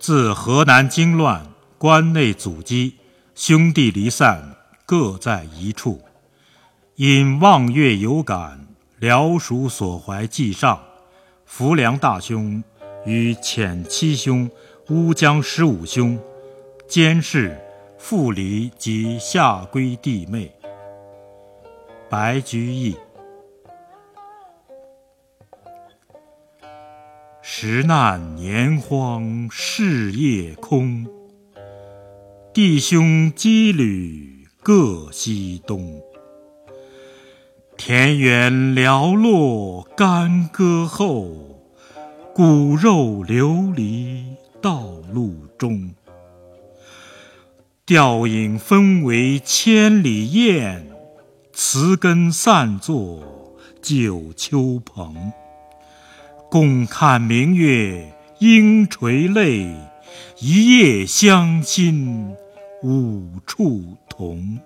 自河南经乱，关内阻击，兄弟离散，各在一处。因望月有感，辽蜀所怀既上，浮梁大兄与遣七兄、乌江十五兄，监视傅离及下归弟妹。白居易。时难年荒事业空，弟兄羁旅各西东。田园寥落干戈后，骨肉流离道路中。吊影分为千里雁，词根散作九秋蓬。共看明月应垂泪，一夜相亲五处同。